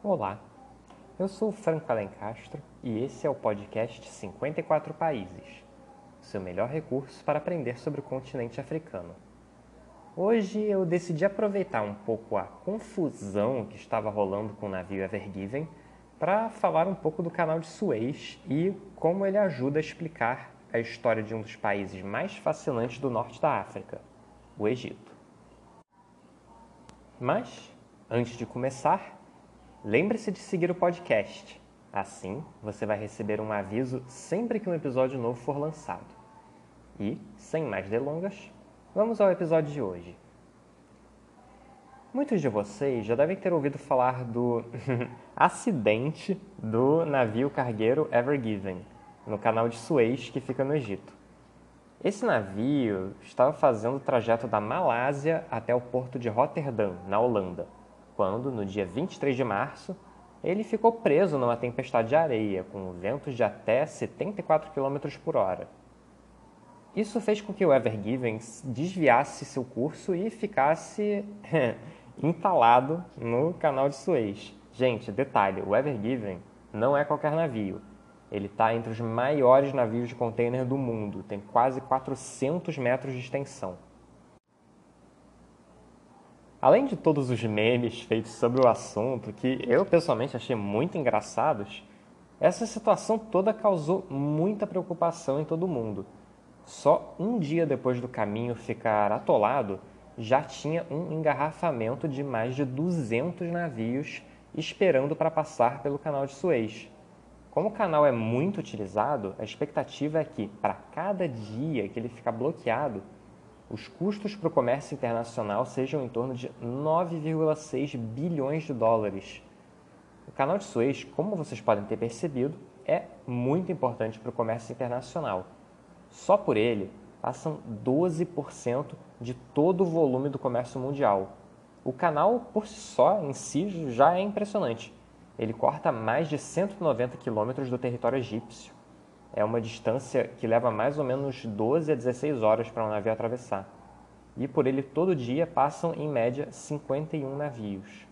Olá, eu sou Franco Alencastro e esse é o podcast 54 Países, seu melhor recurso para aprender sobre o continente africano. Hoje eu decidi aproveitar um pouco a confusão que estava rolando com o navio Ever Given para falar um pouco do canal de Suez e como ele ajuda a explicar a história de um dos países mais fascinantes do norte da África, o Egito. Mas, antes de começar, lembre-se de seguir o podcast. Assim, você vai receber um aviso sempre que um episódio novo for lançado. E, sem mais delongas, vamos ao episódio de hoje. Muitos de vocês já devem ter ouvido falar do acidente do navio cargueiro Ever Given, no canal de Suez que fica no Egito. Esse navio estava fazendo o trajeto da Malásia até o porto de Rotterdam, na Holanda, quando, no dia 23 de março, ele ficou preso numa tempestade de areia, com ventos de até 74 km por hora. Isso fez com que o Ever Given desviasse seu curso e ficasse entalado no canal de Suez. Gente, detalhe, o Ever Given não é qualquer navio. Ele está entre os maiores navios de container do mundo, tem quase 400 metros de extensão. Além de todos os memes feitos sobre o assunto, que eu pessoalmente achei muito engraçados, essa situação toda causou muita preocupação em todo mundo. Só um dia depois do caminho ficar atolado, já tinha um engarrafamento de mais de 200 navios esperando para passar pelo canal de Suez. Como o canal é muito utilizado, a expectativa é que, para cada dia que ele ficar bloqueado, os custos para o comércio internacional sejam em torno de 9,6 bilhões de dólares. O canal de Suez, como vocês podem ter percebido, é muito importante para o comércio internacional. Só por ele passam 12% de todo o volume do comércio mundial. O canal, por si só, em si, já é impressionante. Ele corta mais de 190 quilômetros do território egípcio. É uma distância que leva mais ou menos 12 a 16 horas para um navio atravessar. E por ele todo dia passam em média 51 navios.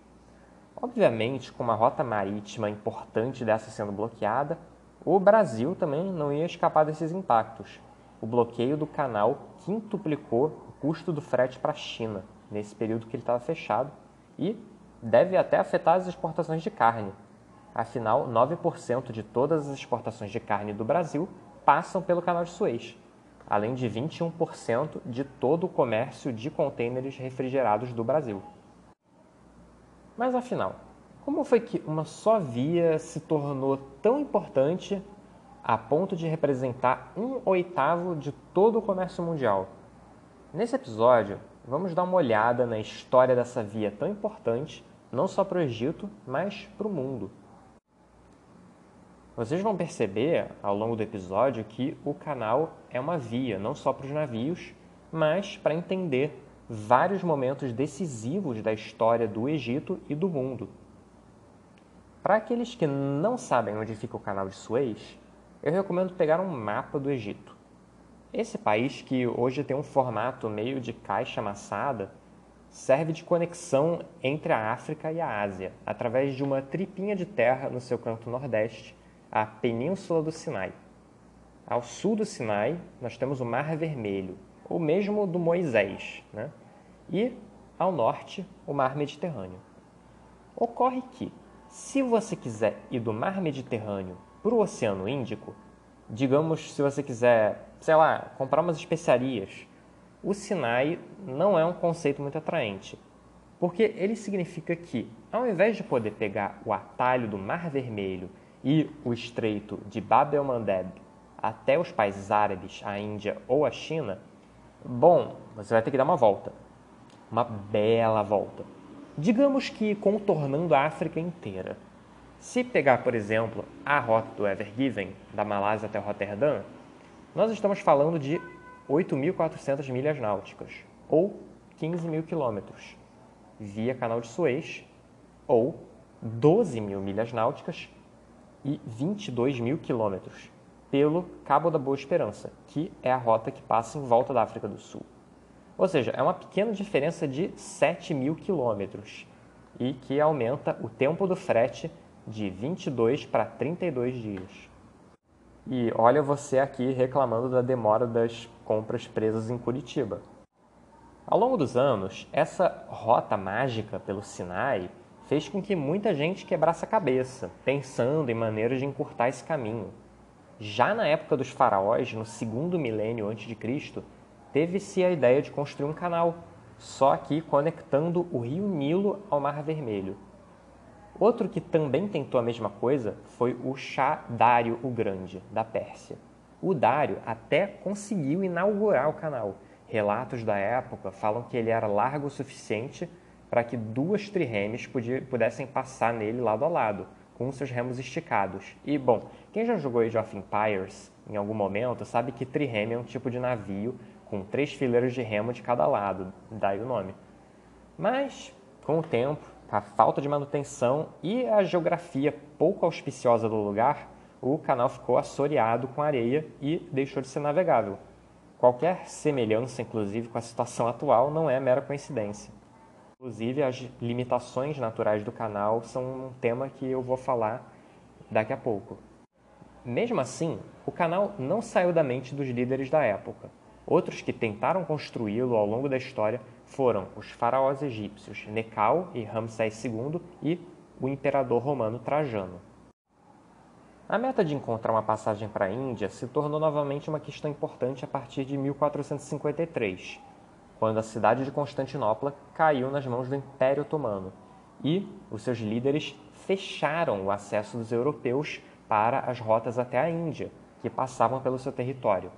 Obviamente, com uma rota marítima importante dessa sendo bloqueada, o Brasil também não ia escapar desses impactos. O bloqueio do canal quintuplicou o custo do frete para a China nesse período que ele estava fechado e deve até afetar as exportações de carne. Afinal, 9% de todas as exportações de carne do Brasil passam pelo canal de Suez, além de 21% de todo o comércio de contêineres refrigerados do Brasil. Mas afinal, como foi que uma só via se tornou tão importante a ponto de representar um oitavo de todo o comércio mundial? Nesse episódio, vamos dar uma olhada na história dessa via tão importante, não só para o Egito, mas para o mundo. Vocês vão perceber ao longo do episódio que o canal é uma via não só para os navios, mas para entender vários momentos decisivos da história do Egito e do mundo. Para aqueles que não sabem onde fica o canal de Suez, eu recomendo pegar um mapa do Egito. Esse país, que hoje tem um formato meio de caixa amassada, serve de conexão entre a África e a Ásia, através de uma tripinha de terra no seu canto nordeste, a Península do Sinai. Ao sul do Sinai, nós temos o Mar Vermelho, ou mesmo do Moisés, né? e ao norte, o Mar Mediterrâneo. Ocorre que, se você quiser ir do Mar Mediterrâneo para o Oceano Índico, digamos se você quiser sei lá, comprar umas especiarias, o Sinai não é um conceito muito atraente, porque ele significa que, ao invés de poder pegar o atalho do Mar Vermelho e o estreito de Bab el-Mandeb até os países árabes, a Índia ou a China, bom, você vai ter que dar uma volta, uma bela volta. Digamos que contornando a África inteira. Se pegar, por exemplo, a rota do Ever Given, da Malásia até Roterdã, nós estamos falando de 8.400 milhas náuticas, ou 15 mil quilômetros, via Canal de Suez, ou 12 mil milhas náuticas e 22 mil quilômetros, pelo Cabo da Boa Esperança, que é a rota que passa em volta da África do Sul. Ou seja, é uma pequena diferença de 7 mil quilômetros. e que aumenta o tempo do frete de 22 para 32 dias. E olha você aqui reclamando da demora das compras presas em Curitiba. Ao longo dos anos, essa rota mágica pelo Sinai fez com que muita gente quebrasse a cabeça, pensando em maneiras de encurtar esse caminho. Já na época dos faraós, no segundo milênio antes de Cristo, teve-se a ideia de construir um canal, só aqui conectando o rio Nilo ao Mar Vermelho. Outro que também tentou a mesma coisa foi o Shah Dário o Grande, da Pérsia. O Dário até conseguiu inaugurar o canal. Relatos da época falam que ele era largo o suficiente para que duas triremes pudessem passar nele lado a lado, com seus remos esticados. E, bom, quem já jogou Age of Empires em algum momento sabe que trireme é um tipo de navio com três fileiras de remo de cada lado, daí o nome. Mas, com o tempo, a falta de manutenção e a geografia pouco auspiciosa do lugar, o canal ficou assoreado com areia e deixou de ser navegável. Qualquer semelhança, inclusive, com a situação atual não é mera coincidência. Inclusive, as limitações naturais do canal são um tema que eu vou falar daqui a pouco. Mesmo assim, o canal não saiu da mente dos líderes da época. Outros que tentaram construí-lo ao longo da história foram os faraós egípcios Necau e Ramsés II e o imperador romano Trajano. A meta de encontrar uma passagem para a Índia se tornou novamente uma questão importante a partir de 1453, quando a cidade de Constantinopla caiu nas mãos do Império Otomano e os seus líderes fecharam o acesso dos europeus para as rotas até a Índia, que passavam pelo seu território.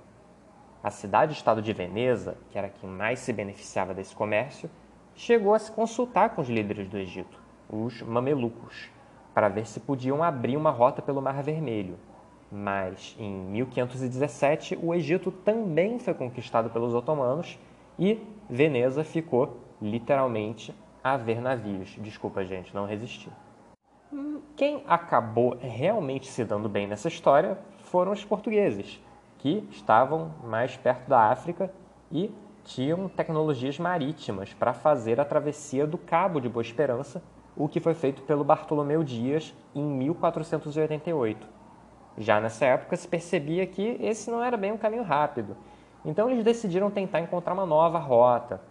A cidade-estado de Veneza, que era quem mais se beneficiava desse comércio, chegou a se consultar com os líderes do Egito, os mamelucos, para ver se podiam abrir uma rota pelo Mar Vermelho. Mas em 1517 o Egito também foi conquistado pelos otomanos e Veneza ficou literalmente a ver navios. Desculpa, gente, não resisti. Quem acabou realmente se dando bem nessa história foram os portugueses que estavam mais perto da África e tinham tecnologias marítimas para fazer a travessia do Cabo de Boa Esperança, o que foi feito pelo Bartolomeu Dias em 1488. Já nessa época se percebia que esse não era bem um caminho rápido, então eles decidiram tentar encontrar uma nova rota.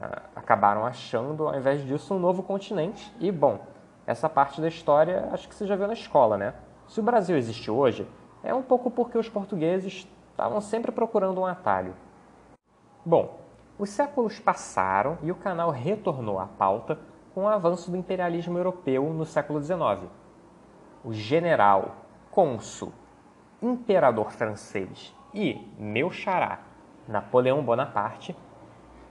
Ah, acabaram achando, ao invés disso, um novo continente. E, bom, essa parte da história acho que você já viu na escola, né? Se o Brasil existe hoje, é um pouco porque os portugueses estavam sempre procurando um atalho. Bom, os séculos passaram e o canal retornou à pauta com o avanço do imperialismo europeu no século XIX. O general, cônsul, imperador francês e meu xará, Napoleão Bonaparte,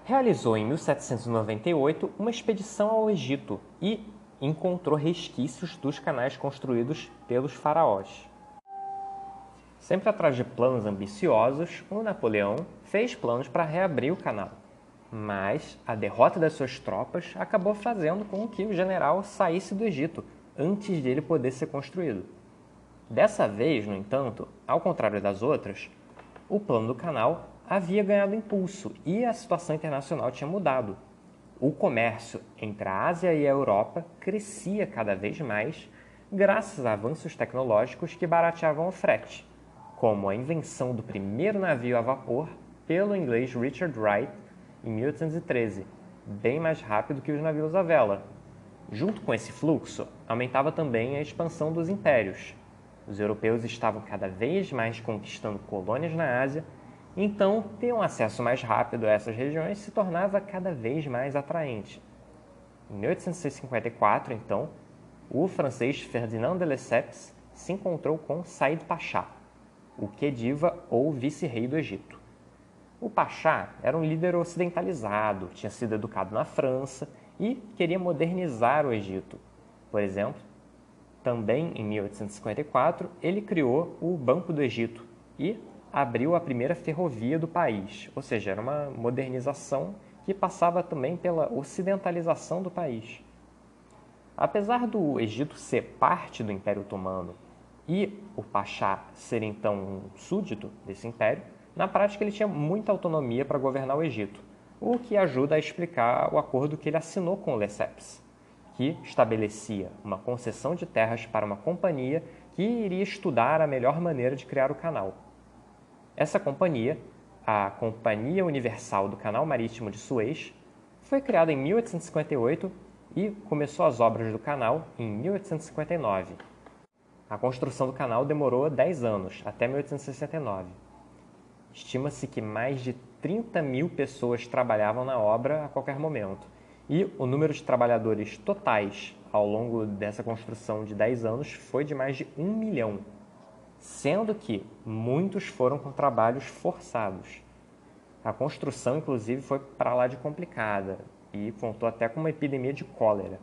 realizou em 1798 uma expedição ao Egito e encontrou resquícios dos canais construídos pelos faraós. Sempre atrás de planos ambiciosos, o Napoleão fez planos para reabrir o canal. Mas a derrota das suas tropas acabou fazendo com que o general saísse do Egito antes de ele poder ser construído. Dessa vez, no entanto, ao contrário das outras, o plano do canal havia ganhado impulso e a situação internacional tinha mudado. O comércio entre a Ásia e a Europa crescia cada vez mais graças a avanços tecnológicos que barateavam o frete como a invenção do primeiro navio a vapor pelo inglês Richard Wright em 1813, bem mais rápido que os navios a vela. Junto com esse fluxo, aumentava também a expansão dos impérios. Os europeus estavam cada vez mais conquistando colônias na Ásia, então ter um acesso mais rápido a essas regiões se tornava cada vez mais atraente. Em 1854, então, o francês Ferdinand de Lesseps se encontrou com Said Pasha, o Khediva ou vice-rei do Egito. O Pachá era um líder ocidentalizado, tinha sido educado na França e queria modernizar o Egito. Por exemplo, também em 1854, ele criou o Banco do Egito e abriu a primeira ferrovia do país, ou seja, era uma modernização que passava também pela ocidentalização do país. Apesar do Egito ser parte do Império Otomano e o Pachá ser então um súdito desse império, na prática ele tinha muita autonomia para governar o Egito, o que ajuda a explicar o acordo que ele assinou com Lesseps, que estabelecia uma concessão de terras para uma companhia que iria estudar a melhor maneira de criar o canal. Essa companhia, a Companhia Universal do Canal Marítimo de Suez, foi criada em 1858 e começou as obras do canal em 1859. A construção do canal demorou 10 anos, até 1869. Estima-se que mais de 30 mil pessoas trabalhavam na obra a qualquer momento, e o número de trabalhadores totais ao longo dessa construção de 10 anos foi de mais de um milhão, sendo que muitos foram com trabalhos forçados. A construção, inclusive, foi para lá de complicada e contou até com uma epidemia de cólera.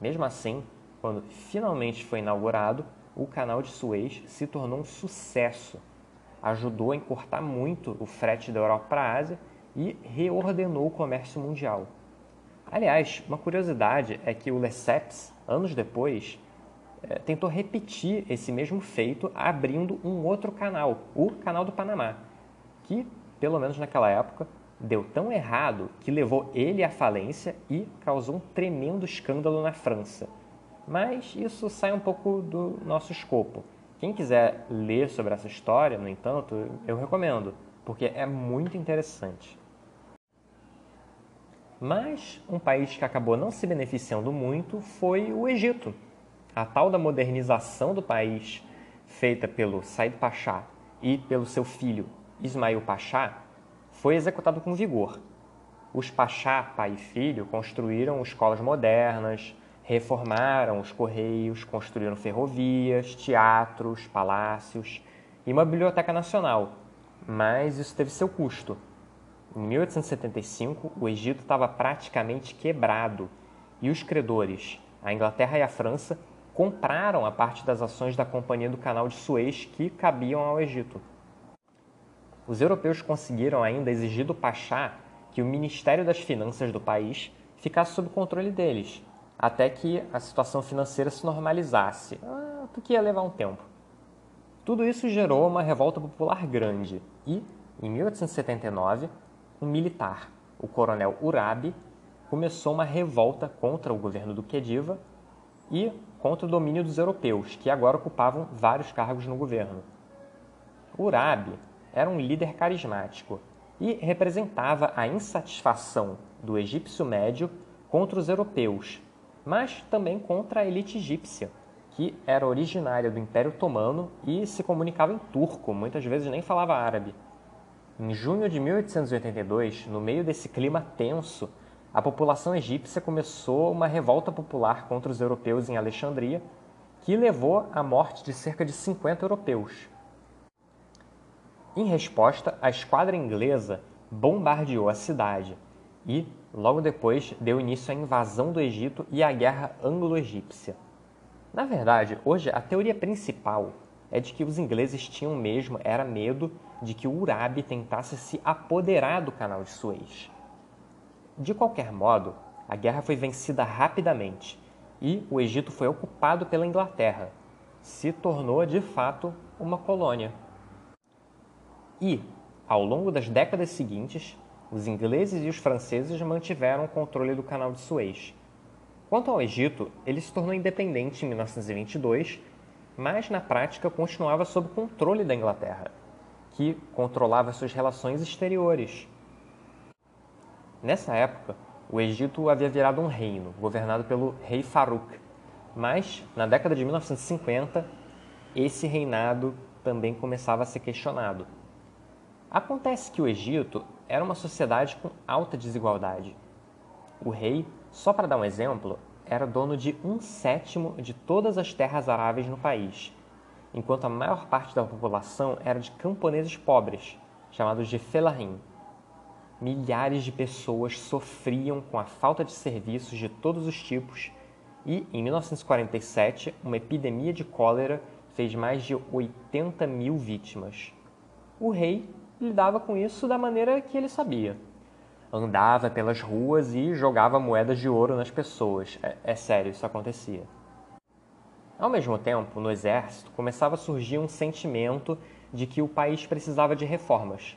Mesmo assim, quando finalmente foi inaugurado, o canal de Suez se tornou um sucesso. Ajudou a encurtar muito o frete da Europa para a Ásia e reordenou o comércio mundial. Aliás, uma curiosidade é que o Lesseps, anos depois, é, tentou repetir esse mesmo feito abrindo um outro canal, o Canal do Panamá, que, pelo menos naquela época, deu tão errado que levou ele à falência e causou um tremendo escândalo na França. Mas isso sai um pouco do nosso escopo. Quem quiser ler sobre essa história, no entanto, eu recomendo, porque é muito interessante. Mas um país que acabou não se beneficiando muito foi o Egito. A tal da modernização do país, feita pelo Said Pasha e pelo seu filho Ismail Pasha, foi executada com vigor. Os Pasha, pai e filho, construíram escolas modernas, reformaram os correios, construíram ferrovias, teatros, palácios e uma biblioteca nacional. Mas isso teve seu custo. Em 1875, o Egito estava praticamente quebrado e os credores, a Inglaterra e a França, compraram a parte das ações da Companhia do Canal de Suez que cabiam ao Egito. Os europeus conseguiram ainda exigir do Pachá que o Ministério das Finanças do país ficasse sob controle deles, até que a situação financeira se normalizasse, ah, que ia levar um tempo. Tudo isso gerou uma revolta popular grande e, em 1879, um militar, o coronel Urabi, começou uma revolta contra o governo do Khediva e contra o domínio dos europeus, que agora ocupavam vários cargos no governo. Urabi era um líder carismático e representava a insatisfação do egípcio médio contra os europeus, mas também contra a elite egípcia, que era originária do Império Otomano e se comunicava em turco, muitas vezes nem falava árabe. Em junho de 1882, no meio desse clima tenso, a população egípcia começou uma revolta popular contra os europeus em Alexandria, que levou à morte de cerca de 50 europeus. Em resposta, a esquadra inglesa bombardeou a cidade e, logo depois, deu início à invasão do Egito e à Guerra Anglo-Egípcia. Na verdade, hoje a teoria principal é de que os ingleses tinham mesmo era medo de que o Urabi tentasse se apoderar do canal de Suez. De qualquer modo, a guerra foi vencida rapidamente e o Egito foi ocupado pela Inglaterra. Se tornou de fato uma colônia. E, ao longo das décadas seguintes, os ingleses e os franceses mantiveram o controle do canal de Suez. Quanto ao Egito, ele se tornou independente em 1922, mas na prática continuava sob controle da Inglaterra que controlava suas relações exteriores. Nessa época, o Egito havia virado um reino, governado pelo rei Farouk, mas na década de 1950, esse reinado também começava a ser questionado. Acontece que o Egito era uma sociedade com alta desigualdade. O rei, só para dar um exemplo, era dono de um sétimo de todas as terras aráveis no país enquanto a maior parte da população era de camponeses pobres, chamados de felahim. Milhares de pessoas sofriam com a falta de serviços de todos os tipos e, em 1947, uma epidemia de cólera fez mais de 80 mil vítimas. O rei lidava com isso da maneira que ele sabia. Andava pelas ruas e jogava moedas de ouro nas pessoas. É, é sério, isso acontecia. Ao mesmo tempo, no exército começava a surgir um sentimento de que o país precisava de reformas.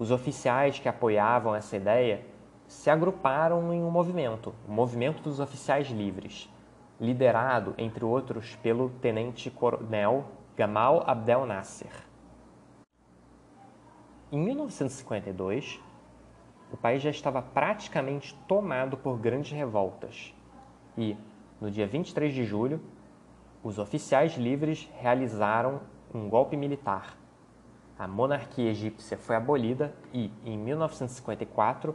Os oficiais que apoiavam essa ideia se agruparam em um movimento, o Movimento dos Oficiais Livres, liderado, entre outros, pelo tenente-coronel Gamal Abdel Nasser. Em 1952, o país já estava praticamente tomado por grandes revoltas e, no dia 23 de julho, os oficiais livres realizaram um golpe militar. A monarquia egípcia foi abolida e, em 1954,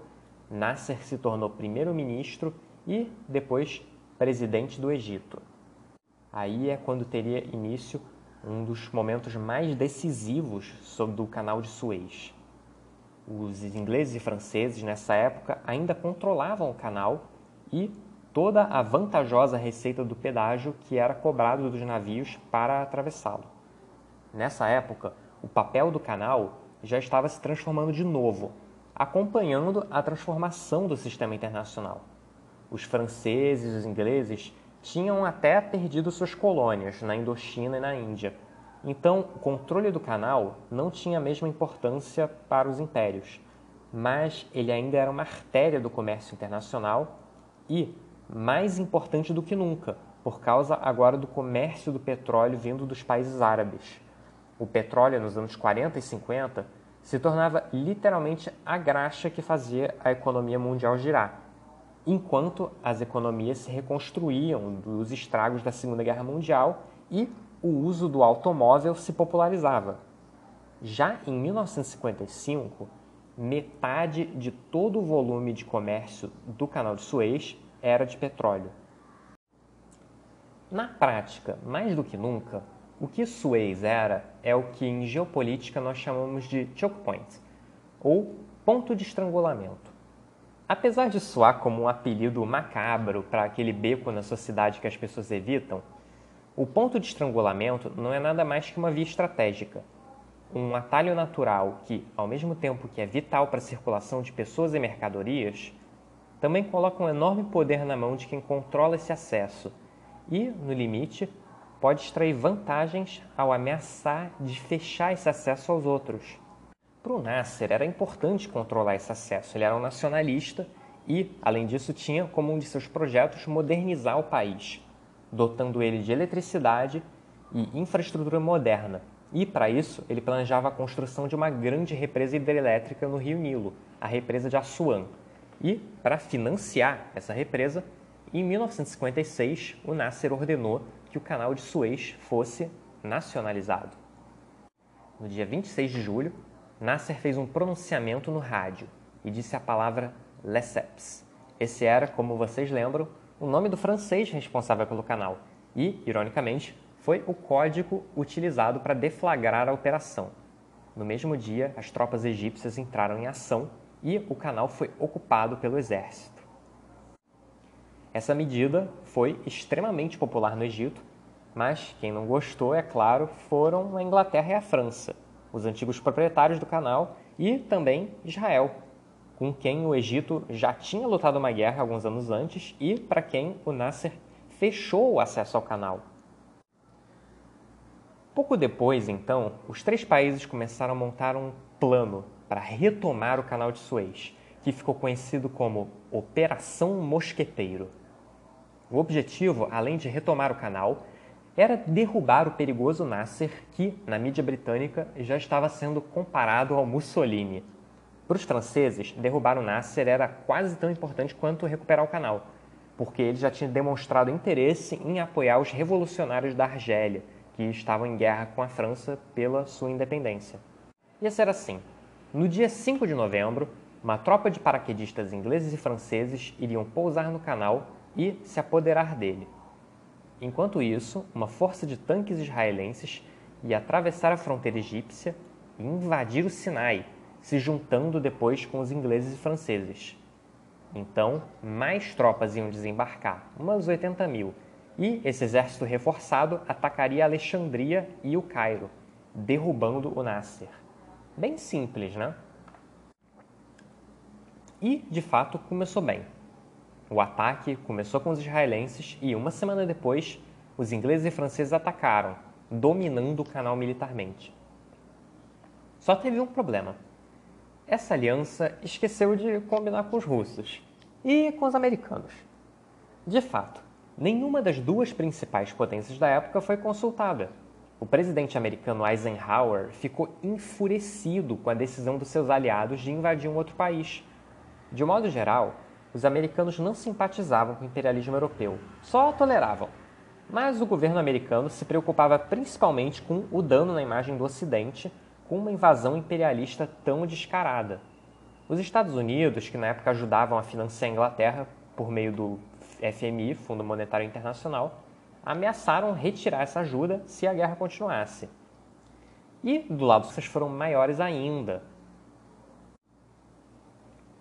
Nasser se tornou primeiro-ministro e, depois, presidente do Egito. Aí é quando teria início um dos momentos mais decisivos sobre o canal de Suez. Os ingleses e franceses, nessa época, ainda controlavam o canal e toda a vantajosa receita do pedágio que era cobrado dos navios para atravessá-lo. Nessa época, o papel do canal já estava se transformando de novo, acompanhando a transformação do sistema internacional. Os franceses e os ingleses tinham até perdido suas colônias na Indochina e na Índia. Então, o controle do canal não tinha a mesma importância para os impérios, mas ele ainda era uma artéria do comércio internacional e, mais importante do que nunca, por causa agora do comércio do petróleo vindo dos países árabes. O petróleo nos anos 40 e 50 se tornava literalmente a graxa que fazia a economia mundial girar, enquanto as economias se reconstruíam dos estragos da Segunda Guerra Mundial e o uso do automóvel se popularizava. Já em 1955, metade de todo o volume de comércio do Canal de Suez era de petróleo. Na prática, mais do que nunca, o que Suez era é o que em geopolítica nós chamamos de choke point, ou ponto de estrangulamento. Apesar de soar como um apelido macabro para aquele beco na sociedade que as pessoas evitam, o ponto de estrangulamento não é nada mais que uma via estratégica, um atalho natural que, ao mesmo tempo que é vital para a circulação de pessoas e mercadorias, também coloca um enorme poder na mão de quem controla esse acesso e, no limite, pode extrair vantagens ao ameaçar de fechar esse acesso aos outros. Para o Nasser era importante controlar esse acesso, ele era um nacionalista e, além disso, tinha como um de seus projetos modernizar o país, dotando ele de eletricidade e infraestrutura moderna. E, para isso, ele planejava a construção de uma grande represa hidrelétrica no rio Nilo, a represa de Assuan, e, para financiar essa represa, em 1956, o Nasser ordenou que o canal de Suez fosse nacionalizado. No dia 26 de julho, Nasser fez um pronunciamento no rádio e disse a palavra Lesseps. Esse era, como vocês lembram, o nome do francês responsável pelo canal e, ironicamente, foi o código utilizado para deflagrar a operação. No mesmo dia, as tropas egípcias entraram em ação e o canal foi ocupado pelo exército. Essa medida foi extremamente popular no Egito, mas quem não gostou, é claro, foram a Inglaterra e a França, os antigos proprietários do canal, e também Israel, com quem o Egito já tinha lutado uma guerra alguns anos antes e para quem o Nasser fechou o acesso ao canal. Pouco depois, então, os três países começaram a montar um plano para retomar o canal de Suez, que ficou conhecido como Operação Mosqueteiro. O objetivo, além de retomar o canal, era derrubar o perigoso Nasser, que, na mídia britânica, já estava sendo comparado ao Mussolini. Para os franceses, derrubar o Nasser era quase tão importante quanto recuperar o canal, porque ele já tinha demonstrado interesse em apoiar os revolucionários da Argélia, que estavam em guerra com a França pela sua independência. Ia ser assim: no dia 5 de novembro, uma tropa de paraquedistas ingleses e franceses iriam pousar no canal e se apoderar dele. Enquanto isso, uma força de tanques israelenses ia atravessar a fronteira egípcia e invadir o Sinai, se juntando depois com os ingleses e franceses. Então, mais tropas iam desembarcar, umas 80 mil, e esse exército reforçado atacaria Alexandria e o Cairo, derrubando o Nasser. Bem simples, né? E, de fato, começou bem. O ataque começou com os israelenses e, uma semana depois, os ingleses e franceses atacaram, dominando o canal militarmente. Só teve um problema. essa aliança esqueceu de combinar com os russos e com os americanos. De fato, nenhuma das duas principais potências da época foi consultada. O presidente americano Eisenhower ficou enfurecido com a decisão dos seus aliados de invadir um outro país. De modo geral, os americanos não simpatizavam com o imperialismo europeu, só toleravam. Mas o governo americano se preocupava principalmente com o dano na imagem do Ocidente com uma invasão imperialista tão descarada. Os Estados Unidos, que na época ajudavam a financiar a Inglaterra por meio do FMI, Fundo Monetário Internacional, ameaçaram retirar essa ajuda se a guerra continuasse. E do lado dos foram maiores ainda.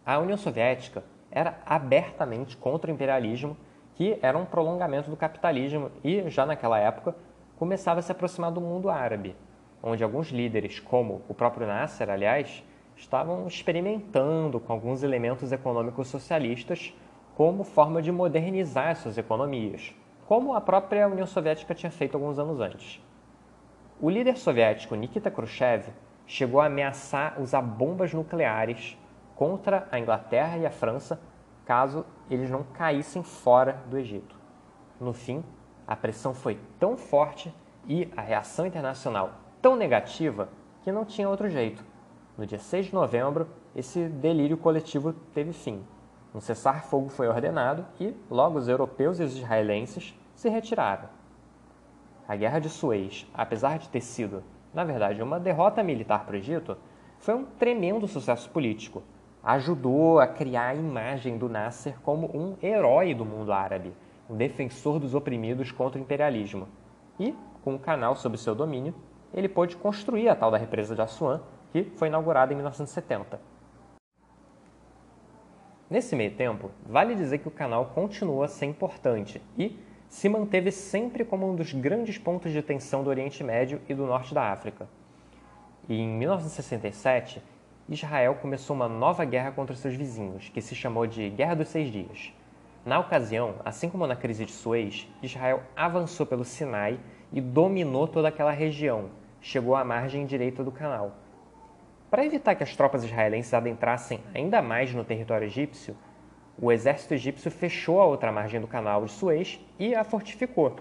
A União Soviética era abertamente contra o imperialismo, que era um prolongamento do capitalismo e, já naquela época, começava a se aproximar do mundo árabe, onde alguns líderes, como o próprio Nasser, aliás, estavam experimentando com alguns elementos econômicos socialistas como forma de modernizar suas economias, como a própria União Soviética tinha feito alguns anos antes. O líder soviético Nikita Khrushchev chegou a ameaçar usar bombas nucleares contra a Inglaterra e a França caso eles não caíssem fora do Egito. No fim, a pressão foi tão forte e a reação internacional tão negativa que não tinha outro jeito. No dia 6 de novembro, esse delírio coletivo teve fim. Um cessar-fogo foi ordenado e, logo, os europeus e os israelenses se retiraram. A Guerra de Suez, apesar de ter sido, na verdade, uma derrota militar para o Egito, foi um tremendo sucesso político. Ajudou a criar a imagem do Nasser como um herói do mundo árabe, um defensor dos oprimidos contra o imperialismo. E, com o canal sob seu domínio, ele pôde construir a tal da represa de Assuan, que foi inaugurada em 1970. Nesse meio tempo, vale dizer que o canal continuou a ser importante e se manteve sempre como um dos grandes pontos de tensão do Oriente Médio e do Norte da África. E em 1967, Israel começou uma nova guerra contra seus vizinhos, que se chamou de Guerra dos Seis Dias. Na ocasião, assim como na crise de Suez, Israel avançou pelo Sinai e dominou toda aquela região, chegou à margem direita do canal. Para evitar que as tropas israelenses adentrassem ainda mais no território egípcio, o exército egípcio fechou a outra margem do canal de Suez e a fortificou.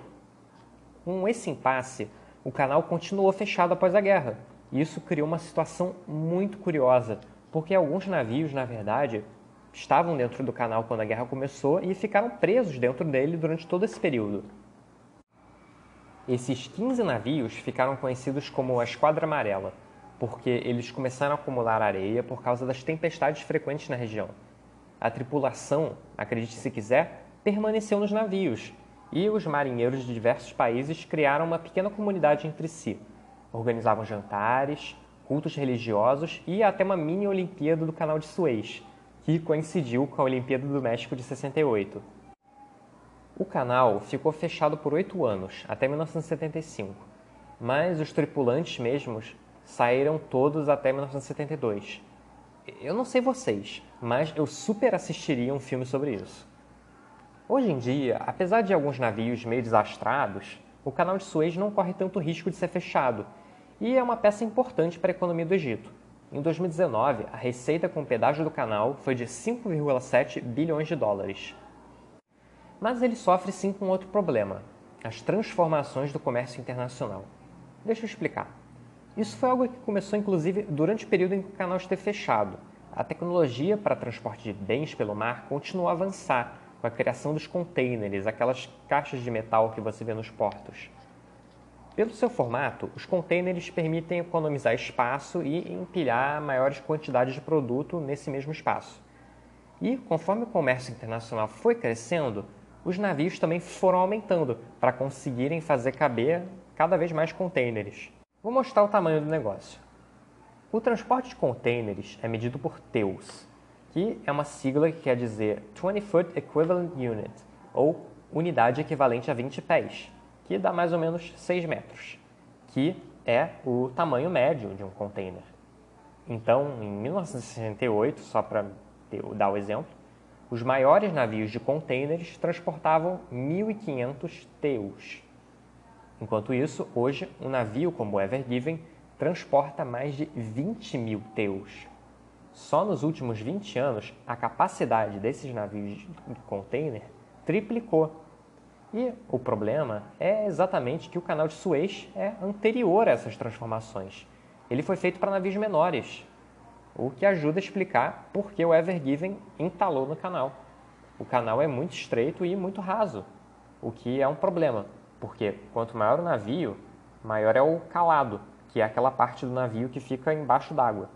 Com esse impasse, o canal continuou fechado após a guerra. Isso criou uma situação muito curiosa, porque alguns navios, na verdade, estavam dentro do canal quando a guerra começou e ficaram presos dentro dele durante todo esse período. Esses 15 navios ficaram conhecidos como a Esquadra Amarela, porque eles começaram a acumular areia por causa das tempestades frequentes na região. A tripulação, acredite se quiser, permaneceu nos navios, e os marinheiros de diversos países criaram uma pequena comunidade entre si. Organizavam jantares, cultos religiosos e até uma mini Olimpíada do Canal de Suez, que coincidiu com a Olimpíada do México de 68. O canal ficou fechado por oito anos, até 1975, mas os tripulantes mesmos saíram todos até 1972. Eu não sei vocês, mas eu super assistiria um filme sobre isso. Hoje em dia, apesar de alguns navios meio desastrados, o canal de Suez não corre tanto risco de ser fechado e é uma peça importante para a economia do Egito. Em 2019, a receita com o pedágio do canal foi de 5,7 bilhões de dólares. Mas ele sofre sim com outro problema: as transformações do comércio internacional. Deixa eu explicar. Isso foi algo que começou inclusive durante o período em que o canal esteve fechado. A tecnologia para transporte de bens pelo mar continuou a avançar com a criação dos containers, aquelas caixas de metal que você vê nos portos. Pelo seu formato, os containers permitem economizar espaço e empilhar maiores quantidades de produto nesse mesmo espaço. E conforme o comércio internacional foi crescendo, os navios também foram aumentando para conseguirem fazer caber cada vez mais containers. Vou mostrar o tamanho do negócio. O transporte de containers é medido por TEUs, que é uma sigla que quer dizer 20 Foot Equivalent Unit, ou unidade equivalente a 20 pés, que dá mais ou menos 6 metros, que é o tamanho médio de um container. Então, em 1968, só para dar o exemplo, os maiores navios de contêineres transportavam 1.500 TEUs. Enquanto isso, hoje, um navio como o Ever Given transporta mais de 20 mil TEUs. Só nos últimos 20 anos, a capacidade desses navios de container triplicou. E o problema é exatamente que o canal de Suez é anterior a essas transformações. Ele foi feito para navios menores, o que ajuda a explicar por que o Ever Given entalou no canal. O canal é muito estreito e muito raso, o que é um problema, porque quanto maior o navio, maior é o calado, que é aquela parte do navio que fica embaixo d'água.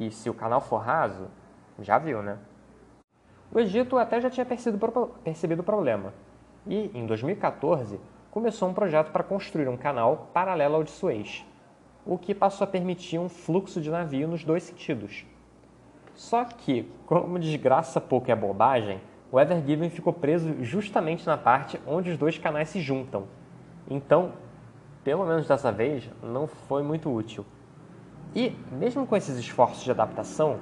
E se o canal for raso, já viu, né? O Egito até já tinha percebido o problema e, em 2014, começou um projeto para construir um canal paralelo ao de Suez, o que passou a permitir um fluxo de navio nos dois sentidos. Só que, como desgraça pouco é bobagem, o Ever Given ficou preso justamente na parte onde os dois canais se juntam. Então, pelo menos dessa vez, não foi muito útil. E, mesmo com esses esforços de adaptação,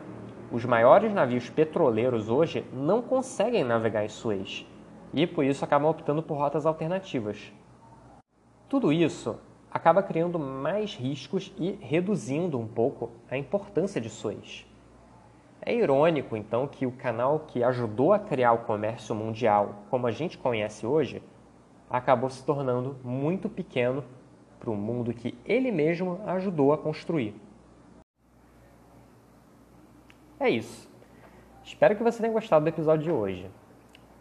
os maiores navios petroleiros hoje não conseguem navegar em Suez e, por isso, acabam optando por rotas alternativas. Tudo isso acaba criando mais riscos e reduzindo um pouco a importância de Suez. É irônico, então, que o canal que ajudou a criar o comércio mundial como a gente conhece hoje acabou se tornando muito pequeno para o mundo que ele mesmo ajudou a construir. É isso. Espero que você tenha gostado do episódio de hoje.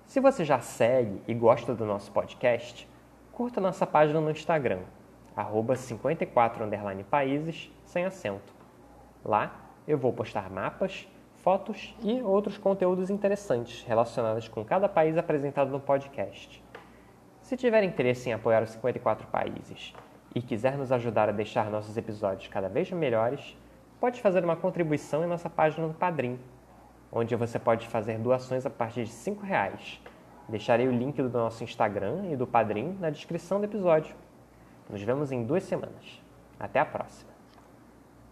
Se você já segue e gosta do nosso podcast, curta nossa página no Instagram, arroba 54 países, sem acento. Lá eu vou postar mapas, fotos e outros conteúdos interessantes relacionados com cada país apresentado no podcast. Se tiver interesse em apoiar os 54 países e quiser nos ajudar a deixar nossos episódios cada vez melhores, pode fazer uma contribuição em nossa página do Padrim, onde você pode fazer doações a partir de R$ reais. Deixarei o link do nosso Instagram e do Padrim na descrição do episódio. Nos vemos em duas semanas. Até a próxima!